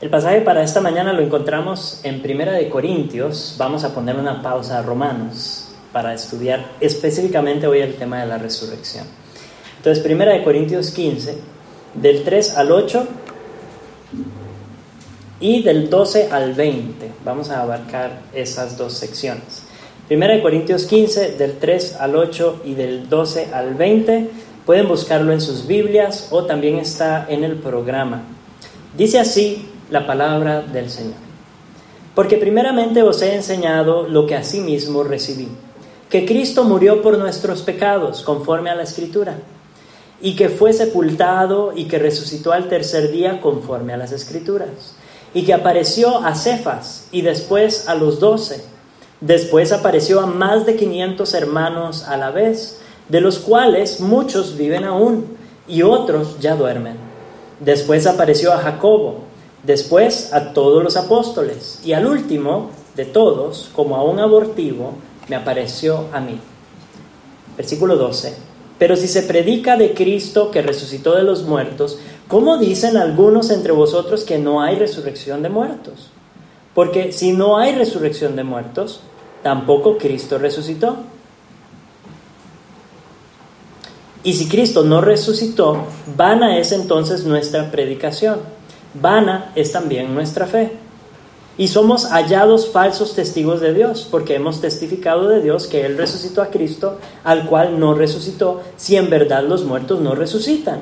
El pasaje para esta mañana lo encontramos en Primera de Corintios. Vamos a poner una pausa a Romanos para estudiar específicamente hoy el tema de la resurrección. Entonces, Primera de Corintios 15, del 3 al 8 y del 12 al 20. Vamos a abarcar esas dos secciones. Primera de Corintios 15, del 3 al 8 y del 12 al 20. Pueden buscarlo en sus Biblias o también está en el programa. Dice así la palabra del Señor. Porque primeramente os he enseñado lo que asimismo recibí, que Cristo murió por nuestros pecados, conforme a la Escritura, y que fue sepultado y que resucitó al tercer día, conforme a las Escrituras, y que apareció a Cefas y después a los doce. Después apareció a más de quinientos hermanos a la vez, de los cuales muchos viven aún y otros ya duermen. Después apareció a Jacobo después a todos los apóstoles y al último de todos, como a un abortivo, me apareció a mí. Versículo 12. Pero si se predica de Cristo que resucitó de los muertos, ¿cómo dicen algunos entre vosotros que no hay resurrección de muertos? Porque si no hay resurrección de muertos, tampoco Cristo resucitó. Y si Cristo no resucitó, vana es entonces nuestra predicación vana es también nuestra fe. Y somos hallados falsos testigos de Dios, porque hemos testificado de Dios que Él resucitó a Cristo, al cual no resucitó, si en verdad los muertos no resucitan.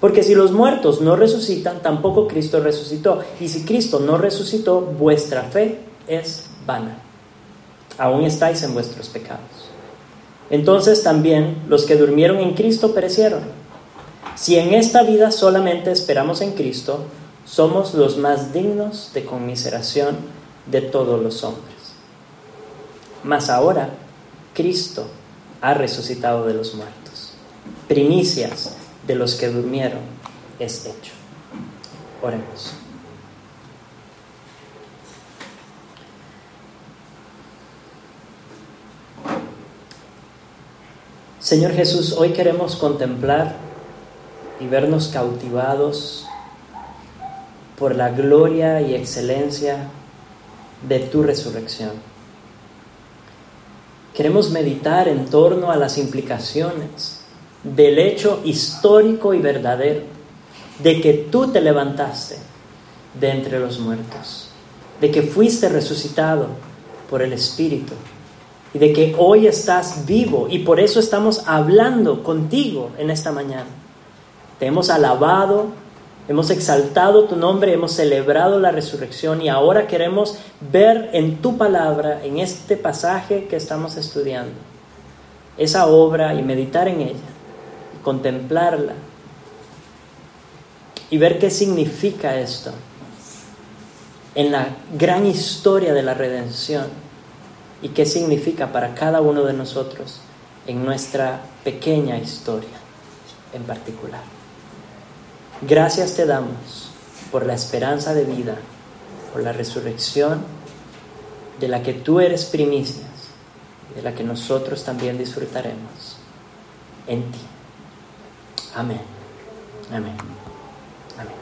Porque si los muertos no resucitan, tampoco Cristo resucitó. Y si Cristo no resucitó, vuestra fe es vana. Aún estáis en vuestros pecados. Entonces también los que durmieron en Cristo perecieron. Si en esta vida solamente esperamos en Cristo, somos los más dignos de conmiseración de todos los hombres. Mas ahora Cristo ha resucitado de los muertos. Primicias de los que durmieron es hecho. Oremos. Señor Jesús, hoy queremos contemplar y vernos cautivados por la gloria y excelencia de tu resurrección. Queremos meditar en torno a las implicaciones del hecho histórico y verdadero de que tú te levantaste de entre los muertos, de que fuiste resucitado por el Espíritu y de que hoy estás vivo y por eso estamos hablando contigo en esta mañana. Te hemos alabado, Hemos exaltado tu nombre, hemos celebrado la resurrección y ahora queremos ver en tu palabra, en este pasaje que estamos estudiando, esa obra y meditar en ella, y contemplarla y ver qué significa esto en la gran historia de la redención y qué significa para cada uno de nosotros en nuestra pequeña historia en particular. Gracias te damos por la esperanza de vida, por la resurrección de la que tú eres primicias de la que nosotros también disfrutaremos en ti. Amén. Amén. Amén.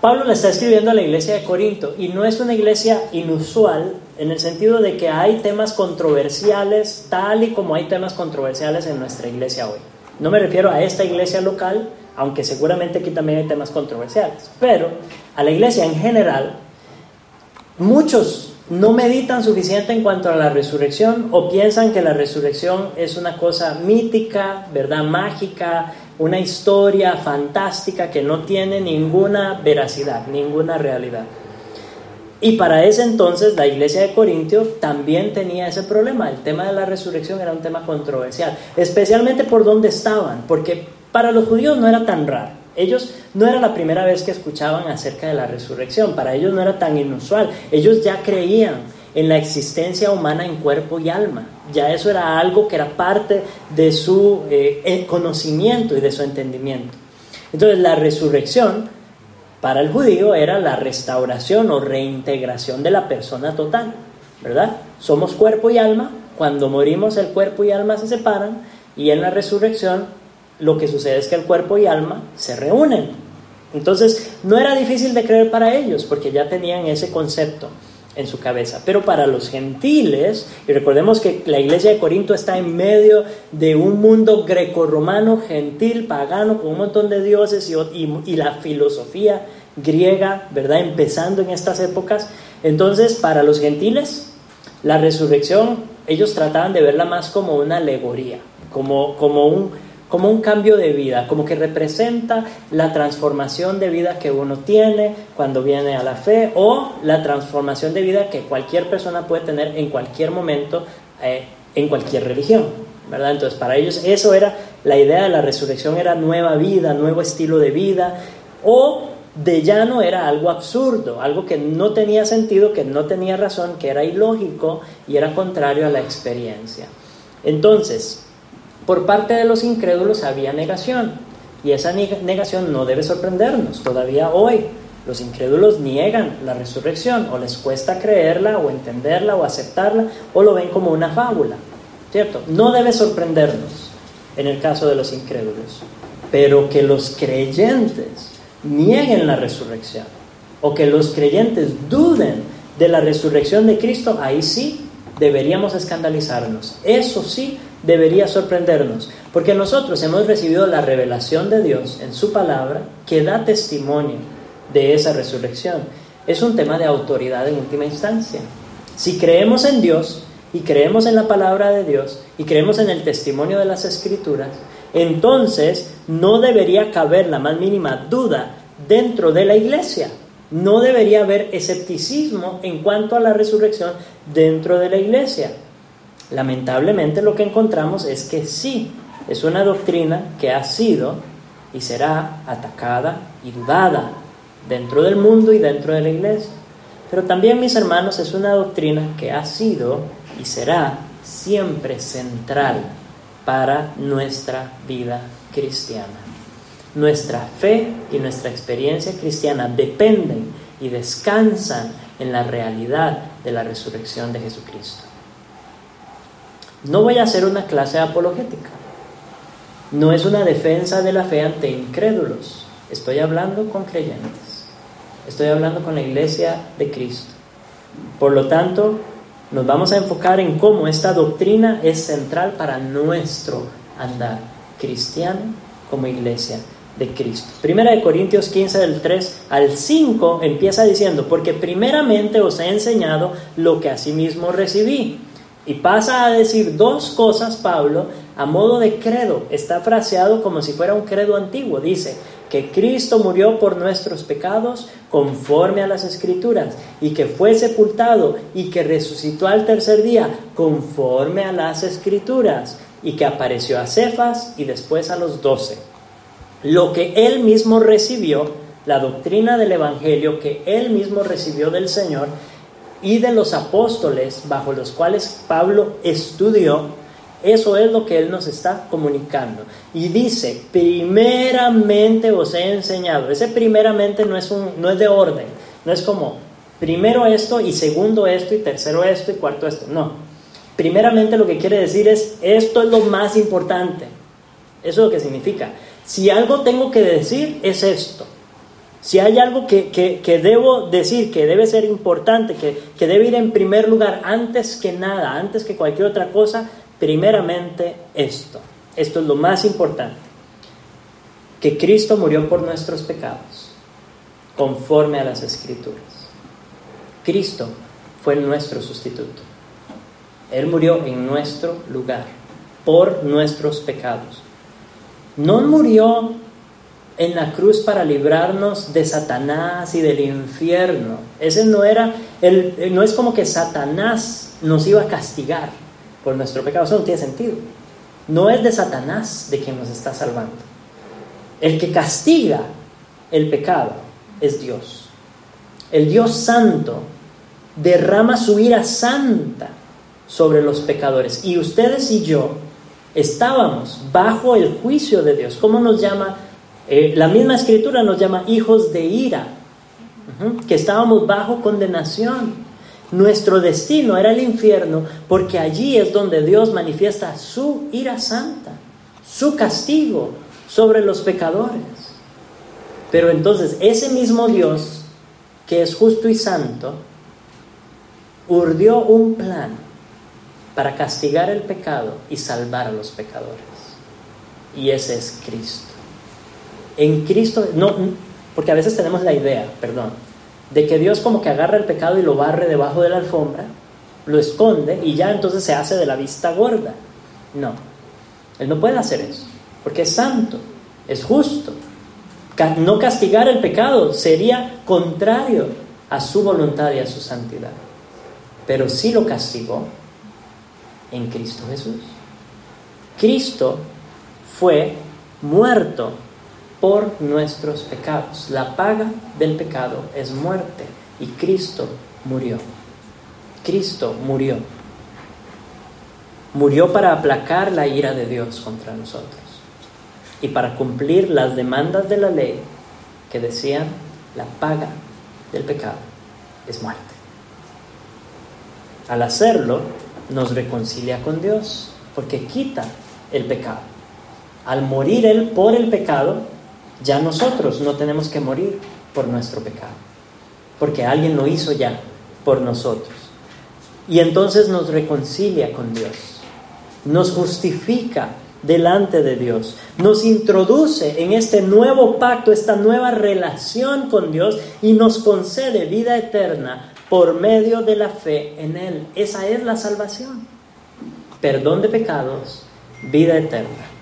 Pablo le está escribiendo a la iglesia de Corinto y no es una iglesia inusual en el sentido de que hay temas controversiales tal y como hay temas controversiales en nuestra iglesia hoy. No me refiero a esta iglesia local, aunque seguramente aquí también hay temas controversiales, pero a la iglesia en general, muchos no meditan suficiente en cuanto a la resurrección o piensan que la resurrección es una cosa mítica, ¿verdad? Mágica, una historia fantástica que no tiene ninguna veracidad, ninguna realidad. Y para ese entonces la iglesia de Corintio también tenía ese problema. El tema de la resurrección era un tema controversial, especialmente por dónde estaban, porque para los judíos no era tan raro. Ellos no era la primera vez que escuchaban acerca de la resurrección, para ellos no era tan inusual. Ellos ya creían en la existencia humana en cuerpo y alma. Ya eso era algo que era parte de su eh, conocimiento y de su entendimiento. Entonces la resurrección para el judío era la restauración o reintegración de la persona total, ¿verdad? Somos cuerpo y alma, cuando morimos el cuerpo y alma se separan y en la resurrección lo que sucede es que el cuerpo y alma se reúnen. Entonces, no era difícil de creer para ellos, porque ya tenían ese concepto en su cabeza. Pero para los gentiles, y recordemos que la iglesia de Corinto está en medio de un mundo grecorromano, gentil, pagano, con un montón de dioses y, y, la filosofía griega, ¿verdad? Empezando en estas épocas. Entonces, para los gentiles, la resurrección, ellos trataban de verla más como una alegoría, como, como un como un cambio de vida, como que representa la transformación de vida que uno tiene cuando viene a la fe o la transformación de vida que cualquier persona puede tener en cualquier momento eh, en cualquier religión, ¿verdad? Entonces para ellos eso era la idea de la resurrección era nueva vida, nuevo estilo de vida o de llano era algo absurdo, algo que no tenía sentido, que no tenía razón, que era ilógico y era contrario a la experiencia. Entonces, por parte de los incrédulos había negación y esa negación no debe sorprendernos. Todavía hoy los incrédulos niegan la resurrección o les cuesta creerla o entenderla o aceptarla o lo ven como una fábula. ¿Cierto? No debe sorprendernos en el caso de los incrédulos, pero que los creyentes nieguen la resurrección o que los creyentes duden de la resurrección de Cristo, ahí sí deberíamos escandalizarnos. Eso sí debería sorprendernos, porque nosotros hemos recibido la revelación de Dios en su palabra que da testimonio de esa resurrección. Es un tema de autoridad en última instancia. Si creemos en Dios y creemos en la palabra de Dios y creemos en el testimonio de las escrituras, entonces no debería caber la más mínima duda dentro de la iglesia. No debería haber escepticismo en cuanto a la resurrección dentro de la iglesia. Lamentablemente lo que encontramos es que sí, es una doctrina que ha sido y será atacada y dudada dentro del mundo y dentro de la iglesia. Pero también, mis hermanos, es una doctrina que ha sido y será siempre central para nuestra vida cristiana. Nuestra fe y nuestra experiencia cristiana dependen y descansan en la realidad de la resurrección de Jesucristo. No voy a hacer una clase apologética. No es una defensa de la fe ante incrédulos. Estoy hablando con creyentes. Estoy hablando con la iglesia de Cristo. Por lo tanto, nos vamos a enfocar en cómo esta doctrina es central para nuestro andar cristiano como iglesia de Cristo. Primera de Corintios 15 del 3 al 5 empieza diciendo, porque primeramente os he enseñado lo que asimismo recibí y pasa a decir dos cosas Pablo a modo de credo. Está fraseado como si fuera un credo antiguo. Dice que Cristo murió por nuestros pecados conforme a las escrituras y que fue sepultado y que resucitó al tercer día conforme a las escrituras y que apareció a Cefas y después a los doce. Lo que él mismo recibió, la doctrina del Evangelio que él mismo recibió del Señor, y de los apóstoles bajo los cuales Pablo estudió, eso es lo que él nos está comunicando. Y dice, primeramente os he enseñado. Ese primeramente no es, un, no es de orden, no es como primero esto y segundo esto y tercero esto y cuarto esto. No. Primeramente lo que quiere decir es, esto es lo más importante. Eso es lo que significa. Si algo tengo que decir, es esto. Si hay algo que, debo decir, que debe ser importante, que, que debe ir en primer lugar, antes que nada, antes que cualquier otra cosa, primeramente esto. Esto es lo más importante. Que Cristo murió por nuestros pecados, conforme a las escrituras. Cristo fue nuestro sustituto. Él murió en nuestro lugar, por nuestros pecados. No murió en la cruz para librarnos de Satanás y del infierno. Ese no era, el, no es como que Satanás nos iba a castigar por nuestro pecado, eso no tiene sentido. No es de Satanás de quien nos está salvando. El que castiga el pecado es Dios. El Dios santo derrama su ira santa sobre los pecadores. Y ustedes y yo estábamos bajo el juicio de Dios. ¿Cómo nos llama eh, la misma escritura nos llama hijos de ira, que estábamos bajo condenación. Nuestro destino era el infierno porque allí es donde Dios manifiesta su ira santa, su castigo sobre los pecadores. Pero entonces ese mismo Dios, que es justo y santo, urdió un plan para castigar el pecado y salvar a los pecadores. Y ese es Cristo. En Cristo, no, porque a veces tenemos la idea, perdón, de que Dios como que agarra el pecado y lo barre debajo de la alfombra, lo esconde y ya entonces se hace de la vista gorda. No, Él no puede hacer eso, porque es santo, es justo. No castigar el pecado sería contrario a su voluntad y a su santidad. Pero sí lo castigó en Cristo Jesús. Cristo fue muerto por nuestros pecados. La paga del pecado es muerte y Cristo murió. Cristo murió. Murió para aplacar la ira de Dios contra nosotros y para cumplir las demandas de la ley que decían la paga del pecado es muerte. Al hacerlo, nos reconcilia con Dios porque quita el pecado. Al morir Él por el pecado, ya nosotros no tenemos que morir por nuestro pecado, porque alguien lo hizo ya por nosotros. Y entonces nos reconcilia con Dios, nos justifica delante de Dios, nos introduce en este nuevo pacto, esta nueva relación con Dios y nos concede vida eterna por medio de la fe en Él. Esa es la salvación. Perdón de pecados, vida eterna.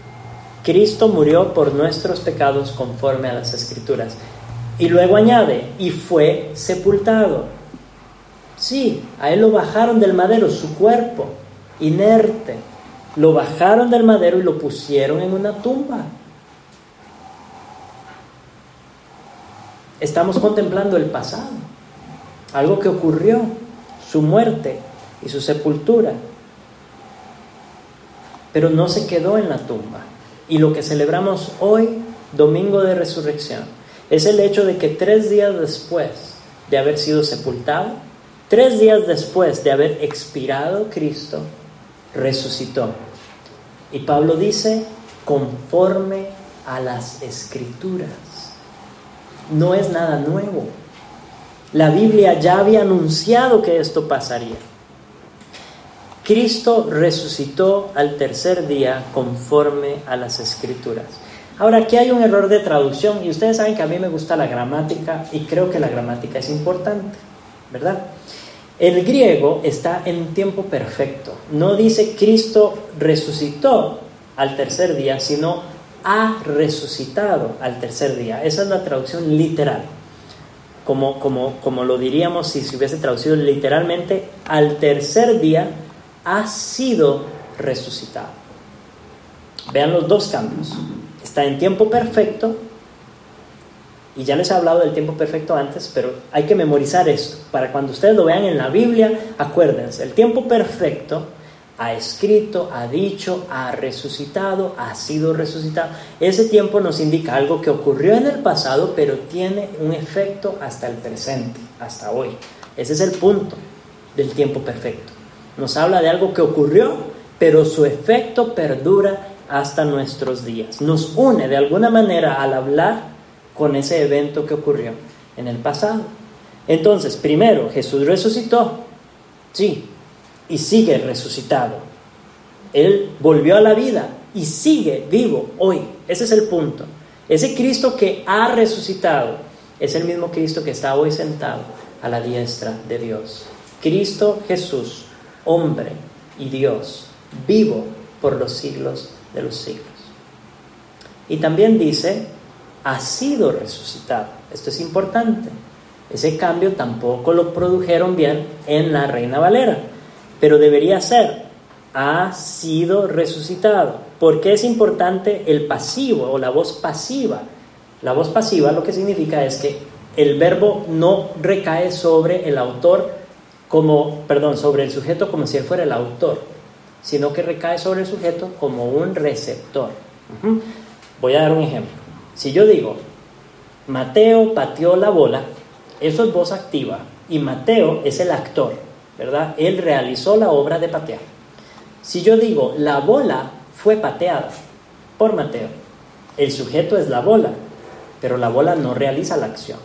Cristo murió por nuestros pecados conforme a las escrituras. Y luego añade, y fue sepultado. Sí, a él lo bajaron del madero, su cuerpo, inerte. Lo bajaron del madero y lo pusieron en una tumba. Estamos contemplando el pasado, algo que ocurrió, su muerte y su sepultura. Pero no se quedó en la tumba y lo que celebramos hoy, Domingo de Resurrección, es el hecho de que tres días después de haber sido sepultado, tres días después de haber expirado Cristo, resucitó. Y Pablo dice, conforme a las escrituras. No es nada nuevo. La Biblia ya había anunciado que esto pasaría. Cristo resucitó al tercer día conforme a las escrituras. Ahora, aquí hay un error de traducción y ustedes saben que a mí me gusta la gramática y creo que la gramática es importante, ¿verdad? El griego está en tiempo perfecto. No dice Cristo resucitó al tercer día, sino ha resucitado al tercer día. Esa es la traducción literal. Como, como, como lo diríamos si se hubiese traducido literalmente, al tercer día ha sido resucitado. Vean los dos cambios. Está en tiempo perfecto, y ya les he hablado del tiempo perfecto antes, pero hay que memorizar esto. Para cuando ustedes lo vean en la Biblia, acuérdense, el tiempo perfecto ha escrito, ha dicho, ha resucitado, ha sido resucitado. Ese tiempo nos indica algo que ocurrió en el pasado, pero tiene un efecto hasta el presente, hasta hoy. Ese es el punto del tiempo perfecto. Nos habla de algo que ocurrió, pero su efecto perdura hasta nuestros días. Nos une de alguna manera al hablar con ese evento que ocurrió en el pasado. Entonces, primero, Jesús resucitó, sí, y sigue resucitado. Él volvió a la vida y sigue vivo hoy. Ese es el punto. Ese Cristo que ha resucitado es el mismo Cristo que está hoy sentado a la diestra de Dios. Cristo Jesús hombre y Dios, vivo por los siglos de los siglos. Y también dice, ha sido resucitado. Esto es importante. Ese cambio tampoco lo produjeron bien en la Reina Valera, pero debería ser, ha sido resucitado. porque es importante el pasivo o la voz pasiva? La voz pasiva lo que significa es que el verbo no recae sobre el autor como, perdón, sobre el sujeto como si él fuera el autor, sino que recae sobre el sujeto como un receptor. Voy a dar un ejemplo. Si yo digo, Mateo pateó la bola, eso es voz activa y Mateo es el actor, ¿verdad? Él realizó la obra de patear. Si yo digo, la bola fue pateada por Mateo, el sujeto es la bola, pero la bola no realiza la acción.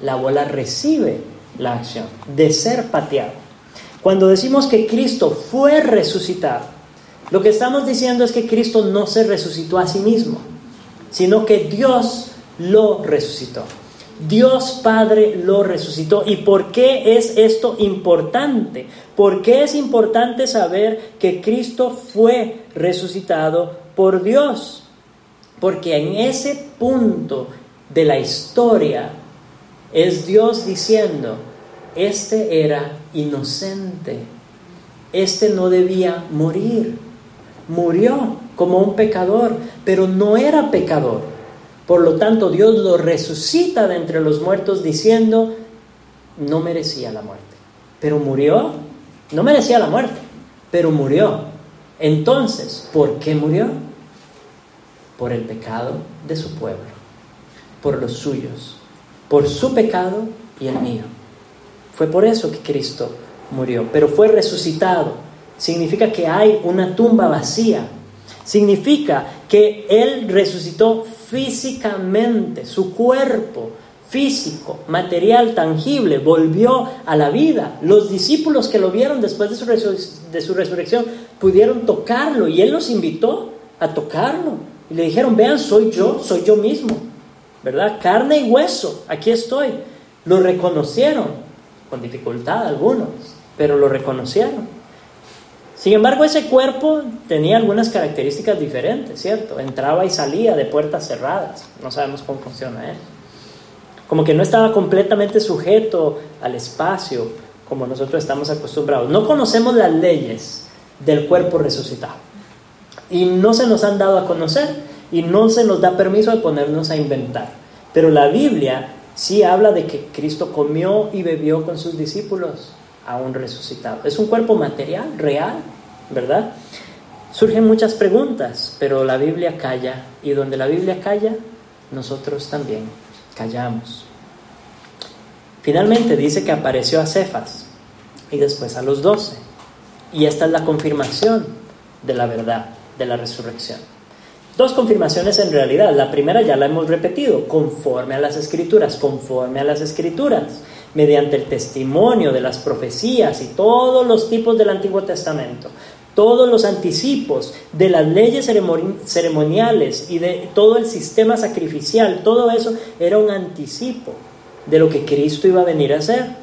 La bola recibe la acción de ser pateado. Cuando decimos que Cristo fue resucitado, lo que estamos diciendo es que Cristo no se resucitó a sí mismo, sino que Dios lo resucitó. Dios Padre lo resucitó. ¿Y por qué es esto importante? ¿Por qué es importante saber que Cristo fue resucitado por Dios? Porque en ese punto de la historia es Dios diciendo, este era inocente, este no debía morir, murió como un pecador, pero no era pecador. Por lo tanto, Dios lo resucita de entre los muertos diciendo, no merecía la muerte, pero murió, no merecía la muerte, pero murió. Entonces, ¿por qué murió? Por el pecado de su pueblo, por los suyos, por su pecado y el mío. Fue por eso que Cristo murió, pero fue resucitado. Significa que hay una tumba vacía. Significa que Él resucitó físicamente, su cuerpo físico, material, tangible, volvió a la vida. Los discípulos que lo vieron después de su, de su resurrección pudieron tocarlo y Él los invitó a tocarlo. Y le dijeron, vean, soy yo, soy yo mismo, ¿verdad? Carne y hueso, aquí estoy. Lo reconocieron, con dificultad algunos, pero lo reconocieron. Sin embargo, ese cuerpo tenía algunas características diferentes, ¿cierto? Entraba y salía de puertas cerradas. No sabemos cómo funciona eso. Como que no estaba completamente sujeto al espacio como nosotros estamos acostumbrados. No conocemos las leyes del cuerpo resucitado. Y no se nos han dado a conocer y no se nos da permiso de ponernos a inventar. Pero la Biblia sí habla de que Cristo comió y bebió con sus discípulos a un resucitado. Es un cuerpo material, real, ¿verdad? Surgen muchas preguntas, pero la Biblia calla y donde la Biblia calla, nosotros también callamos. Finalmente dice que apareció a Cefas y después a los doce. Y esta es la confirmación de la verdad, de la resurrección. Dos confirmaciones en realidad. La primera ya la hemos repetido, conforme a las escrituras, conforme a las escrituras mediante el testimonio de las profecías y todos los tipos del Antiguo Testamento, todos los anticipos de las leyes ceremoniales y de todo el sistema sacrificial, todo eso era un anticipo de lo que Cristo iba a venir a hacer.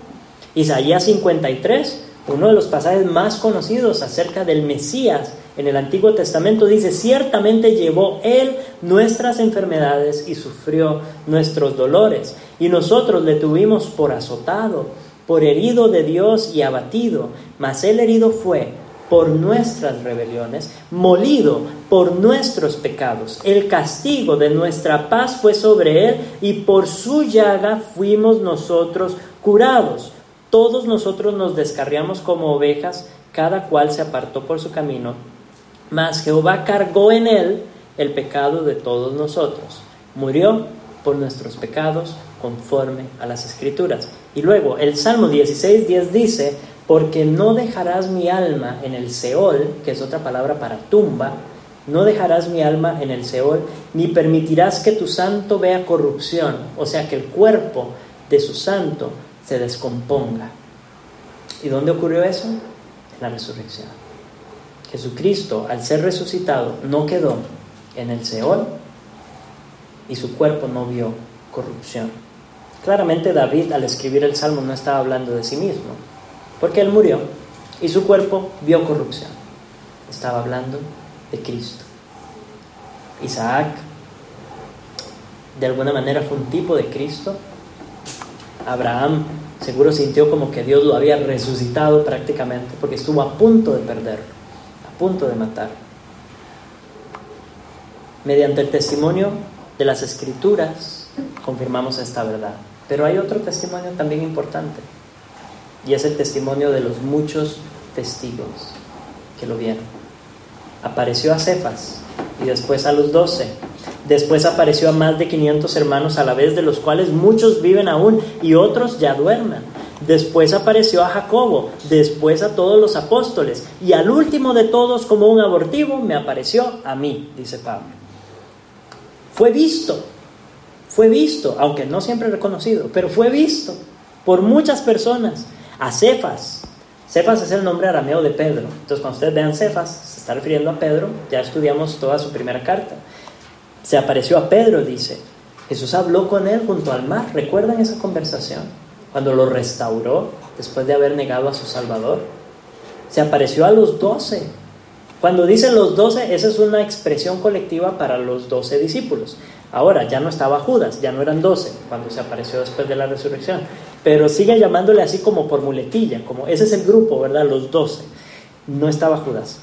Isaías 53, uno de los pasajes más conocidos acerca del Mesías en el Antiguo Testamento, dice, ciertamente llevó Él nuestras enfermedades y sufrió nuestros dolores y nosotros le tuvimos por azotado, por herido de Dios y abatido, mas él herido fue por nuestras rebeliones, molido por nuestros pecados. El castigo de nuestra paz fue sobre él y por su llaga fuimos nosotros curados. Todos nosotros nos descarriamos como ovejas, cada cual se apartó por su camino, mas Jehová cargó en él el pecado de todos nosotros. Murió por nuestros pecados conforme a las escrituras. Y luego el Salmo 16, 10 dice, porque no dejarás mi alma en el Seol, que es otra palabra para tumba, no dejarás mi alma en el Seol, ni permitirás que tu santo vea corrupción, o sea, que el cuerpo de su santo se descomponga. ¿Y dónde ocurrió eso? En la resurrección. Jesucristo, al ser resucitado, no quedó en el Seol y su cuerpo no vio corrupción. Claramente David al escribir el Salmo no estaba hablando de sí mismo, porque él murió y su cuerpo vio corrupción. Estaba hablando de Cristo. Isaac de alguna manera fue un tipo de Cristo. Abraham seguro sintió como que Dios lo había resucitado prácticamente porque estuvo a punto de perderlo, punto de matar. Mediante el testimonio de las escrituras confirmamos esta verdad. Pero hay otro testimonio también importante y es el testimonio de los muchos testigos que lo vieron. Apareció a Cefas y después a los doce. Después apareció a más de 500 hermanos a la vez, de los cuales muchos viven aún y otros ya duermen. Después apareció a Jacobo, después a todos los apóstoles y al último de todos como un abortivo me apareció a mí, dice Pablo. Fue visto Fue visto, aunque no siempre reconocido, pero fue visto por muchas personas. A Cefas. Cefas es el nombre arameo de Pedro. Entonces, cuando ustedes vean Cefas, se está refiriendo a Pedro. Ya estudiamos toda su primera carta. Se apareció a Pedro, dice. Jesús habló con él junto al mar. ¿Recuerdan esa conversación? Cuando lo restauró después de haber negado a su Salvador. Se apareció a los doce. Cuando dicen los doce, esa es una expresión colectiva para los doce discípulos. Ahora ya no estaba Judas, ya no eran doce cuando se apareció después de la resurrección, pero sigue llamándole así como por muletilla, como ese es el grupo, ¿verdad? Los doce. No estaba Judas.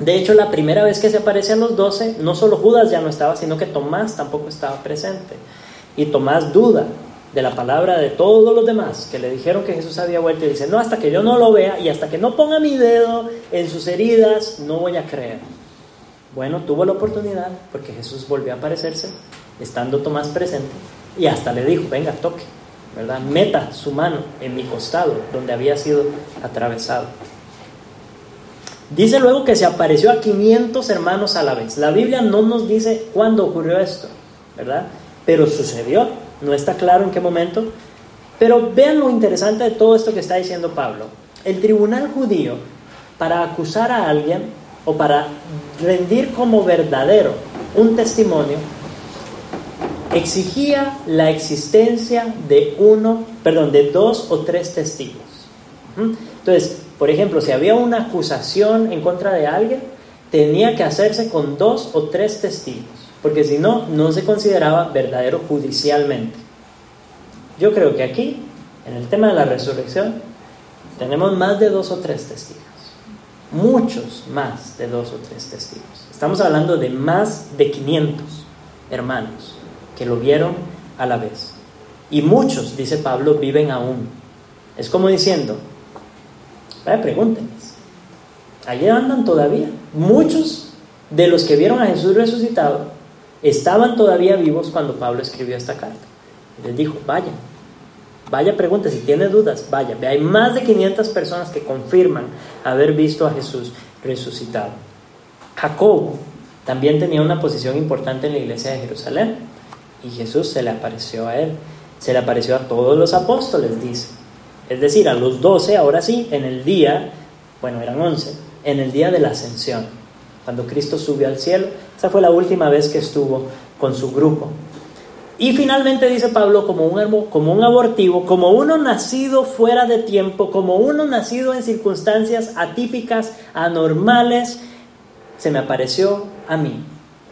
De hecho, la primera vez que se aparece a los doce, no solo Judas ya no estaba, sino que Tomás tampoco estaba presente. Y Tomás duda de la palabra de todos los demás que le dijeron que Jesús había vuelto y dice, no, hasta que yo no lo vea y hasta que no ponga mi dedo en sus heridas, no voy a creer. Bueno, tuvo la oportunidad porque Jesús volvió a aparecerse, estando Tomás presente, y hasta le dijo, venga, toque, ¿verdad? Meta su mano en mi costado, donde había sido atravesado. Dice luego que se apareció a 500 hermanos a la vez. La Biblia no nos dice cuándo ocurrió esto, ¿verdad? Pero sucedió, no está claro en qué momento. Pero vean lo interesante de todo esto que está diciendo Pablo. El tribunal judío, para acusar a alguien o para rendir como verdadero un testimonio, exigía la existencia de uno, perdón, de dos o tres testigos. Entonces, por ejemplo, si había una acusación en contra de alguien, tenía que hacerse con dos o tres testigos, porque si no, no se consideraba verdadero judicialmente. Yo creo que aquí, en el tema de la resurrección, tenemos más de dos o tres testigos, muchos más de dos o tres testigos. Estamos hablando de más de 500 hermanos que lo vieron a la vez. Y muchos, dice Pablo, viven aún. Es como diciendo, Vaya, pregúntenles. Allí andan todavía. Muchos de los que vieron a Jesús resucitado estaban todavía vivos cuando Pablo escribió esta carta. Les dijo, vaya, vaya, pregunte, si tiene dudas, vaya. Hay más de 500 personas que confirman haber visto a Jesús resucitado. Jacob también tenía una posición importante en la iglesia de Jerusalén y Jesús se le apareció a él. Se le apareció a todos los apóstoles, dice. Es decir, a los doce, ahora sí, en el día, bueno, eran once, en el día de la ascensión, cuando Cristo subió al cielo, esa fue la última vez que estuvo con su grupo. Y finalmente dice Pablo, como un, como un abortivo, como uno nacido fuera de tiempo, como uno nacido en circunstancias atípicas, anormales, se me apareció a mí.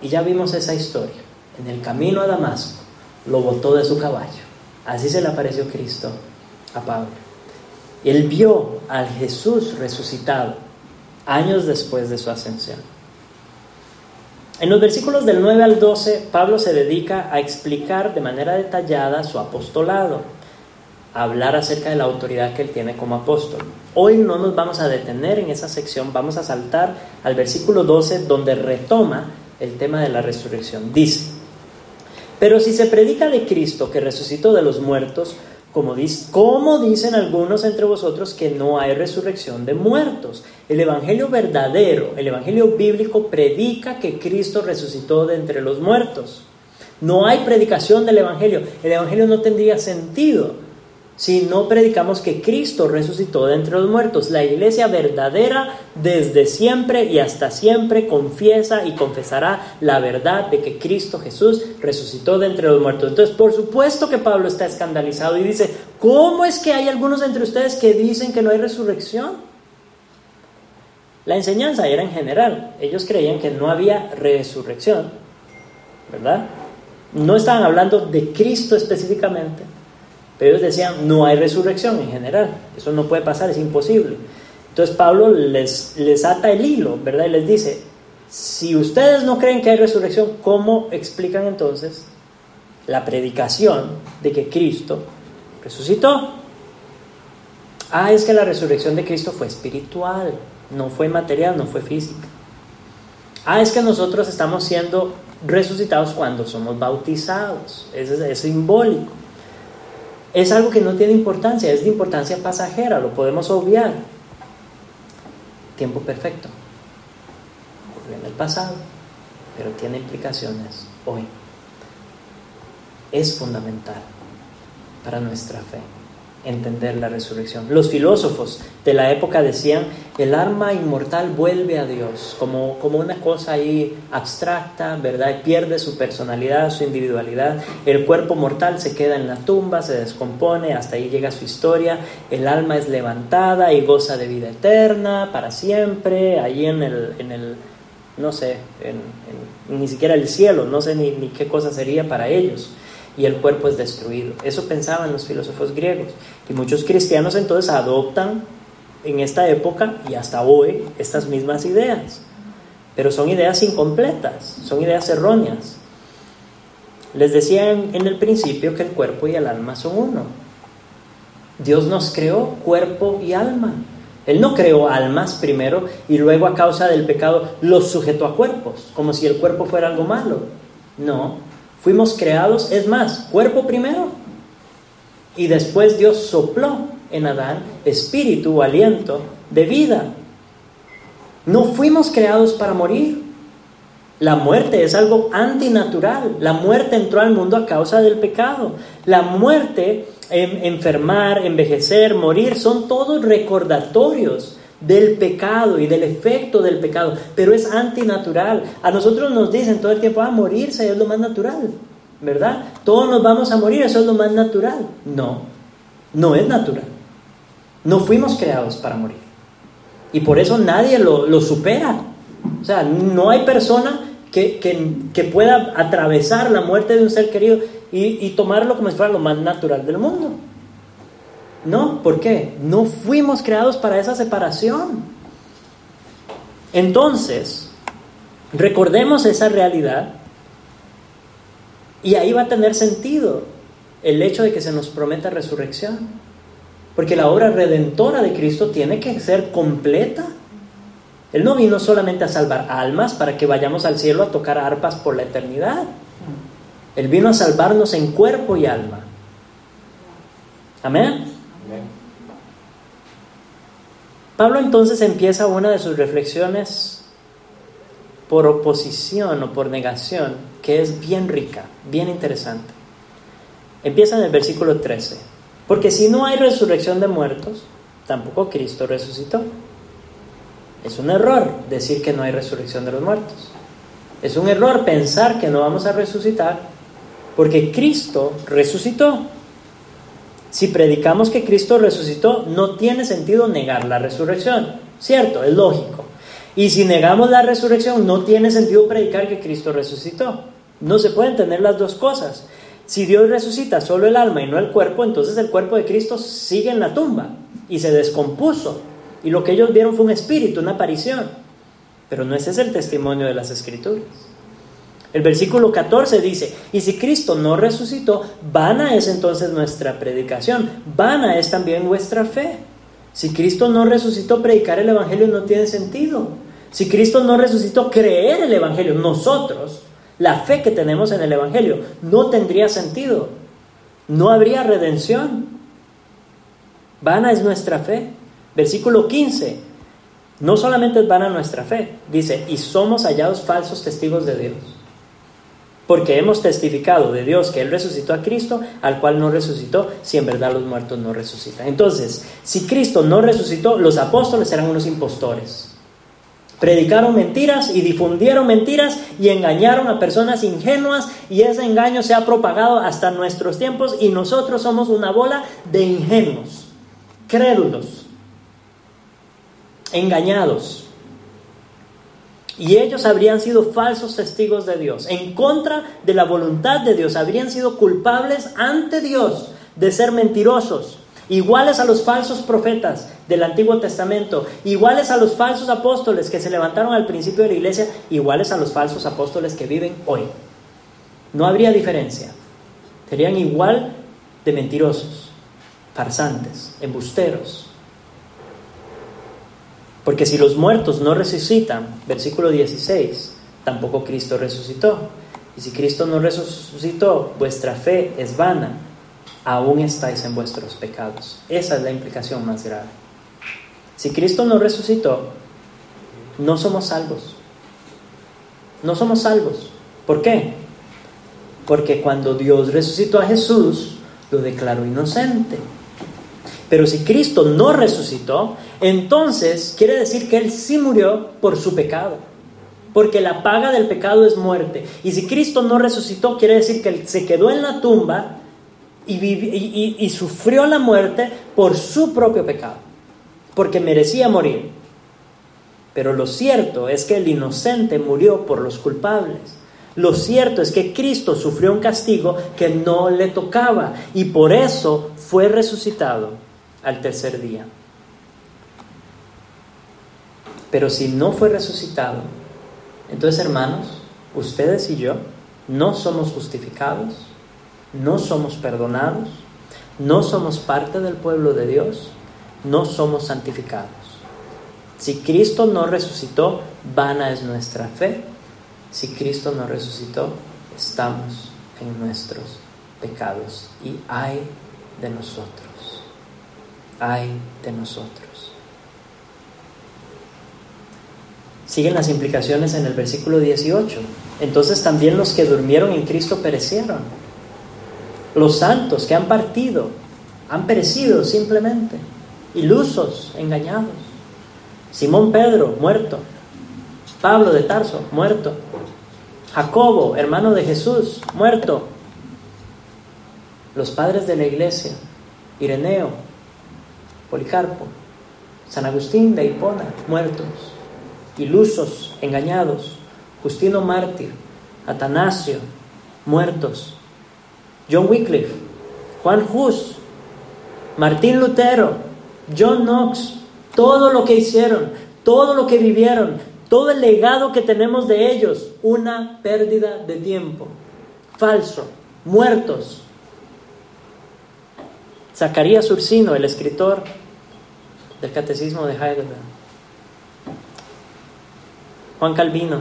Y ya vimos esa historia. En el camino a Damasco, lo botó de su caballo. Así se le apareció Cristo a Pablo. Él vio al Jesús resucitado años después de su ascensión. En los versículos del 9 al 12, Pablo se dedica a explicar de manera detallada su apostolado, a hablar acerca de la autoridad que él tiene como apóstol. Hoy no nos vamos a detener en esa sección, vamos a saltar al versículo 12 donde retoma el tema de la resurrección. Dice, pero si se predica de Cristo que resucitó de los muertos, como, dicen algunos entre vosotros que no hay resurrección de muertos. El Evangelio verdadero, el Evangelio bíblico predica que Cristo resucitó de entre los muertos. No hay predicación del Evangelio. El Evangelio no tendría sentido si no predicamos que Cristo resucitó de entre los muertos. La iglesia verdadera desde siempre y hasta siempre confiesa y confesará la verdad de que Cristo Jesús resucitó de entre los muertos. Entonces, por supuesto que Pablo está escandalizado y dice, ¿cómo es que hay algunos entre ustedes que dicen que no hay resurrección? La enseñanza era en general. Ellos creían que no había resurrección, ¿verdad? No estaban hablando de Cristo específicamente pero ellos decían, no hay resurrección en general, eso no puede pasar, es imposible. Entonces Pablo les, les ata el hilo, ¿verdad? Y les dice, si ustedes no creen que hay resurrección, ¿cómo explican entonces la predicación de que Cristo resucitó? Ah, es que la resurrección de Cristo fue espiritual, no fue material, no fue física. Ah, es que nosotros estamos siendo resucitados cuando somos bautizados, es simbólico es algo que no tiene importancia, es de importancia pasajera, lo podemos obviar. Tiempo perfecto. Ocurrió en el pasado, pero tiene implicaciones hoy. es fundamental para nuestra fe entender la resurrección. Los filósofos de la época decían, el alma inmortal vuelve a Dios, como, como una cosa ahí abstracta, ¿verdad? Pierde su personalidad, su individualidad. El cuerpo mortal se queda en la tumba, se descompone, hasta ahí llega su historia. El alma es levantada y goza de vida eterna para siempre, ahí en el, en el no sé, en, ni siquiera el cielo, no sé ni, ni qué cosa sería para ellos y el cuerpo es destruido. Eso pensaban los filósofos griegos. Y muchos cristianos entonces adoptan en esta época y hasta hoy estas mismas ideas. Pero son ideas incompletas, son ideas erróneas. Les decía en, el principio que el cuerpo y el alma son uno. Dios nos creó cuerpo y alma. Él no creó almas primero y luego a causa del pecado los sujetó a cuerpos, como si el cuerpo fuera algo malo. No, Fuimos creados, es más, cuerpo primero. Y después Dios sopló en Adán espíritu aliento de vida. No fuimos creados para morir. La muerte es algo antinatural. La muerte entró al mundo a causa del pecado. La muerte, enfermar, envejecer, morir, son todos recordatorios del pecado y del efecto del pecado, pero es antinatural. A nosotros nos dicen todo el tiempo, ah, morirse es lo más natural, ¿verdad? Todos nos vamos a morir, eso es lo más natural. No, no es natural. No fuimos creados para morir. Y por eso nadie lo, supera. O sea, no hay persona que, que, pueda atravesar la muerte de un ser querido y, y tomarlo como si fuera lo más natural del mundo. No, ¿por qué? No fuimos creados para esa separación. Entonces, recordemos esa realidad y ahí va a tener sentido el hecho de que se nos prometa resurrección. Porque la obra redentora de Cristo tiene que ser completa. Él no vino solamente a salvar almas para que vayamos al cielo a tocar arpas por la eternidad. Él vino a salvarnos en cuerpo y alma. Amén. Pablo entonces empieza una de sus reflexiones por oposición o por negación, que es bien rica, bien interesante. Empieza en el versículo 13. Porque si no hay resurrección de muertos, tampoco Cristo resucitó. Es un error decir que no hay resurrección de los muertos. Es un error pensar que no vamos a resucitar porque Cristo resucitó. Si predicamos que Cristo resucitó, no tiene sentido negar la resurrección, ¿cierto? Es lógico. Y si negamos la resurrección, no tiene sentido predicar que Cristo resucitó. No se pueden tener las dos cosas. Si Dios resucita solo el alma y no el cuerpo, entonces el cuerpo de Cristo sigue en la tumba y se descompuso. Y lo que ellos vieron fue un espíritu, una aparición. Pero no ese es el testimonio de las escrituras. El versículo 14 dice, y si Cristo no resucitó, vana es entonces nuestra predicación, vana es también vuestra fe. Si Cristo no resucitó, predicar el Evangelio no tiene sentido. Si Cristo no resucitó, creer el Evangelio, nosotros, la fe que tenemos en el Evangelio, no tendría sentido. No habría redención. Vana es nuestra fe. Versículo 15. No solamente es vana nuestra fe, dice, y somos hallados falsos testigos de Dios porque hemos testificado de Dios que Él resucitó a Cristo, al cual no resucitó, si en verdad los muertos no resucitan. Entonces, si Cristo no resucitó, los apóstoles eran unos impostores. Predicaron mentiras y difundieron mentiras y engañaron a personas ingenuas y ese engaño se ha propagado hasta nuestros tiempos y nosotros somos una bola de ingenuos, crédulos, engañados. Y ellos habrían sido falsos testigos de Dios, en contra de la voluntad de Dios, habrían sido culpables ante Dios de ser mentirosos, iguales a los falsos profetas del Antiguo Testamento, iguales a los falsos apóstoles que se levantaron al principio de la iglesia, iguales a los falsos apóstoles que viven hoy. No habría diferencia. Serían igual de mentirosos, farsantes, embusteros. Porque si los muertos no resucitan, versículo 16, tampoco Cristo resucitó. Y si Cristo no resucitó, vuestra fe es vana, aún estáis en vuestros pecados. Esa es la implicación más grave. Si Cristo no resucitó, no somos salvos. No somos salvos. ¿Por qué? porque cuando Dios resucitó a Jesús, lo declaró inocente. Pero si Cristo no resucitó, entonces quiere decir que Él sí murió por su pecado. Porque la paga del pecado es muerte. Y si Cristo no resucitó, quiere decir que Él se quedó en la tumba y, sufrió la muerte por su propio pecado. Porque merecía morir. Pero lo cierto es que el inocente murió por los culpables. Lo cierto es que Cristo sufrió un castigo que no le tocaba y por eso fue resucitado al tercer día. Pero si no fue resucitado, entonces hermanos, ustedes y yo no somos justificados, no somos perdonados, no somos parte del pueblo de Dios, no somos santificados. Si Cristo no resucitó, vana es nuestra fe. Si Cristo no resucitó, estamos en nuestros pecados. Y hay de nosotros. Hay de nosotros. Siguen las implicaciones en el versículo 18. Entonces también los que durmieron en Cristo perecieron. Los santos que han partido han perecido simplemente, ilusos, engañados. Simón Pedro, muerto. Pablo de Tarso, muerto. Jacobo, hermano de Jesús, muerto. Los padres de la iglesia, Ireneo, Policarpo, San Agustín de Hipona, muertos. Ilusos, engañados. Justino Mártir, Atanasio, muertos. John Wycliffe, Juan Hus, Martín Lutero, John Knox, todo lo que hicieron, todo lo que vivieron, todo el legado que tenemos de ellos, una pérdida de tiempo. Falso, muertos. Zacarías Ursino, el escritor del Catecismo de Heidelberg. Juan Calvino,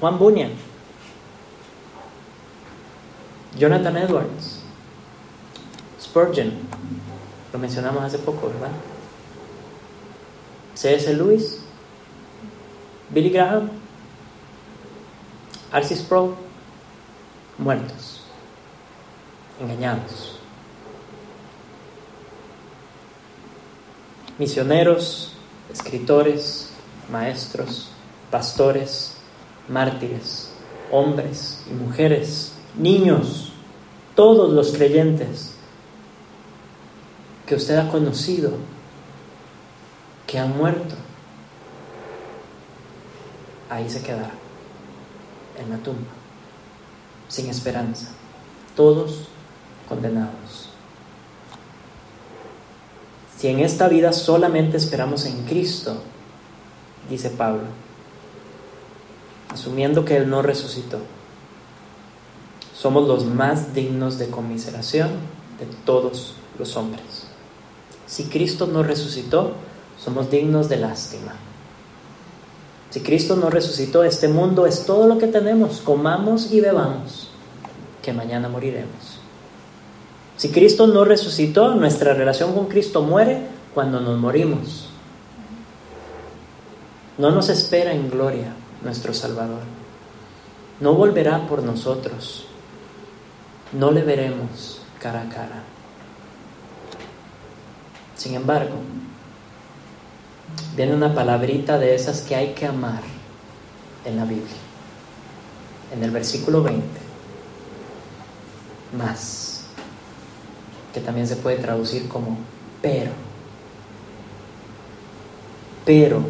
Juan Bunyan, Jonathan Edwards, Spurgeon, lo mencionamos hace poco, ¿verdad? C.S. Lewis, Billy Graham, Arcis Pro, muertos, engañados. Misioneros, escritores, maestros, pastores, mártires, hombres y mujeres, niños, todos los creyentes que usted ha conocido que han muerto, ahí se quedará, en la tumba, sin esperanza, todos condenados. Si en esta vida solamente esperamos en Cristo, dice Pablo, asumiendo que Él no resucitó, somos los más dignos de conmiseración de todos los hombres. Si Cristo no resucitó, somos dignos de lástima. Si Cristo no resucitó, este mundo es todo lo que tenemos, comamos y bebamos, que mañana moriremos. Si Cristo no resucitó, nuestra relación con Cristo muere cuando nos morimos. No nos espera en gloria nuestro Salvador. No volverá por nosotros. No le veremos cara a cara. Sin embargo, viene una palabrita de esas que hay que amar en la Biblia. En el versículo 20. Más. Que también se puede traducir como pero. Pero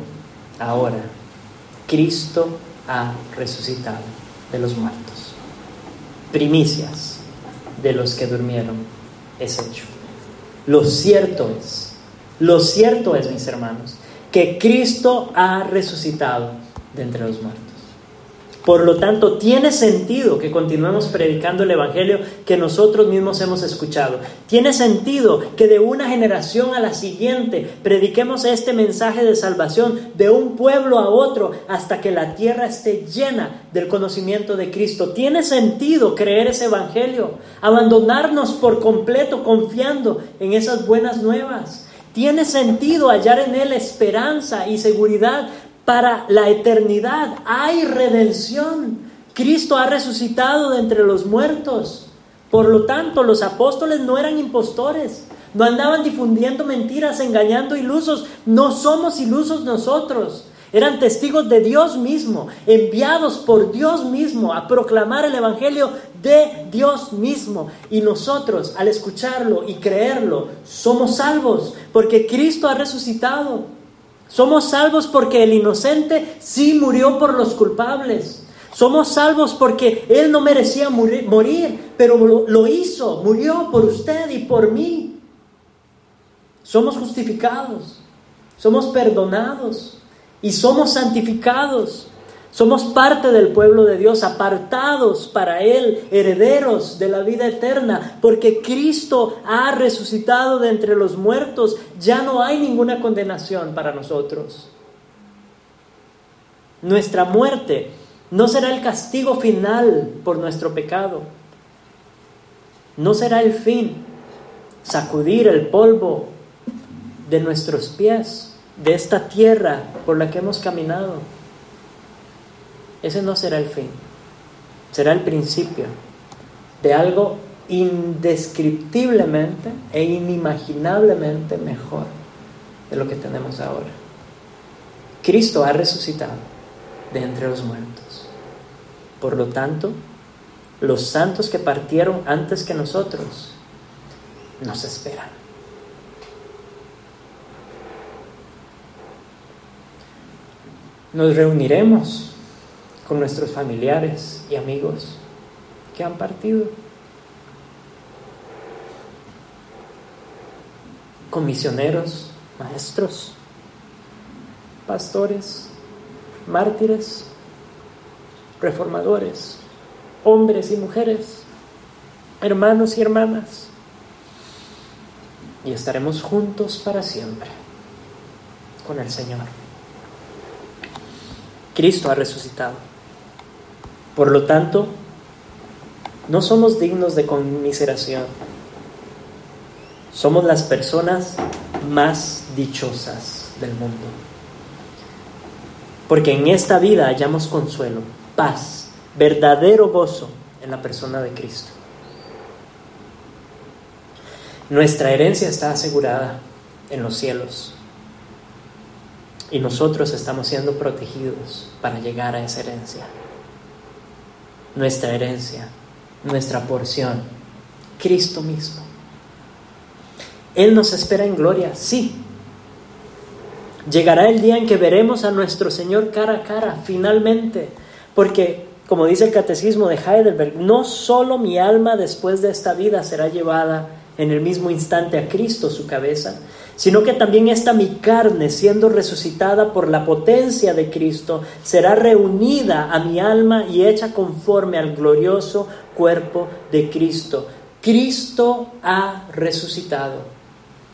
ahora Cristo ha resucitado de los muertos. Primicias de los que durmieron es hecho. Lo cierto es, lo cierto es, mis hermanos, que Cristo ha resucitado de entre los muertos. Por lo tanto, tiene sentido que continuemos predicando el Evangelio que nosotros mismos hemos escuchado. Tiene sentido que de una generación a la siguiente prediquemos este mensaje de salvación de un pueblo a otro hasta que la tierra esté llena del conocimiento de Cristo. Tiene sentido creer ese Evangelio, abandonarnos por completo confiando en esas buenas nuevas. Tiene sentido hallar en Él esperanza y seguridad para la eternidad. Hay redención. Cristo ha resucitado de entre los muertos. Por lo tanto, los apóstoles no eran impostores, no andaban difundiendo mentiras, engañando ilusos. No somos ilusos nosotros. Eran testigos de Dios mismo, enviados por Dios mismo a proclamar el Evangelio de Dios mismo. Y nosotros, al escucharlo y creerlo, somos salvos porque Cristo ha resucitado. Somos salvos porque el inocente sí murió por los culpables. Somos salvos porque Él no merecía morir, pero lo, hizo, murió por usted y por mí. Somos justificados, somos perdonados y somos santificados. Somos parte del pueblo de Dios, apartados para Él, herederos de la vida eterna, porque Cristo ha resucitado de entre los muertos. Ya no hay ninguna condenación para nosotros. Nuestra muerte no será el castigo final por nuestro pecado. No será el fin sacudir el polvo de nuestros pies, de esta tierra por la que hemos caminado. Ese no será el fin. Será el principio de algo indescriptiblemente e inimaginablemente mejor de lo que tenemos ahora. Cristo ha resucitado de entre los muertos. Por lo tanto, los santos que partieron antes que nosotros nos esperan. Nos reuniremos con nuestros familiares y amigos que han partido. Con misioneros, maestros, pastores, mártires, reformadores, hombres y mujeres, hermanos y hermanas, y estaremos juntos para siempre con el Señor. Cristo ha resucitado. Por lo tanto, no somos dignos de conmiseración. Somos las personas más dichosas del mundo. Porque en esta vida hallamos consuelo paz, verdadero gozo en la persona de Cristo. Nuestra herencia está asegurada en los cielos y nosotros estamos siendo protegidos para llegar a esa herencia. Nuestra herencia, nuestra porción, Cristo mismo. Él nos espera en gloria, sí. Llegará el día en que veremos a nuestro Señor cara a cara, finalmente porque, como dice el catecismo de Heidelberg, no solo mi alma después de esta vida será llevada en el mismo instante a Cristo, su cabeza, sino que también esta mi carne, siendo resucitada por la potencia de Cristo, será reunida a mi alma y hecha conforme al glorioso cuerpo de Cristo. Cristo ha resucitado.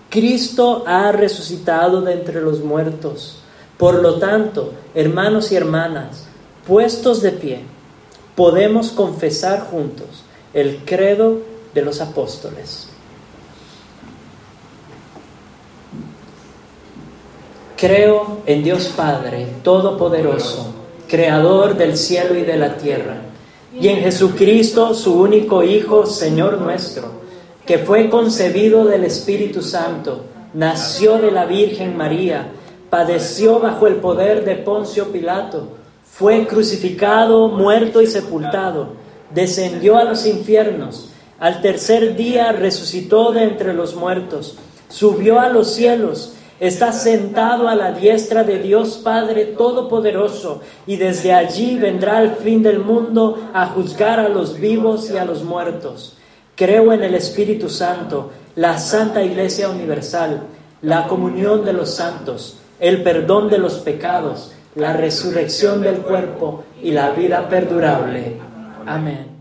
Cristo ha resucitado de entre los muertos. Por lo tanto, hermanos y hermanas, puestos de pie, podemos confesar juntos el credo de los apóstoles. Creo en Dios Padre Todopoderoso, Creador del cielo y de la tierra, y en Jesucristo, su único Hijo, Señor nuestro, que fue concebido del Espíritu Santo, nació de la Virgen María, padeció bajo el poder de Poncio Pilato, fue crucificado, muerto y sepultado, descendió a los infiernos, al tercer día resucitó de entre los muertos, subió a los cielos, está sentado a la diestra de Dios Padre Todopoderoso, y desde allí vendrá al fin del mundo a juzgar a los vivos y a los muertos. Creo en el Espíritu Santo, la Santa Iglesia Universal, la comunión de los santos, el perdón de los pecados, la resurrección del cuerpo y la vida perdurable. Amén.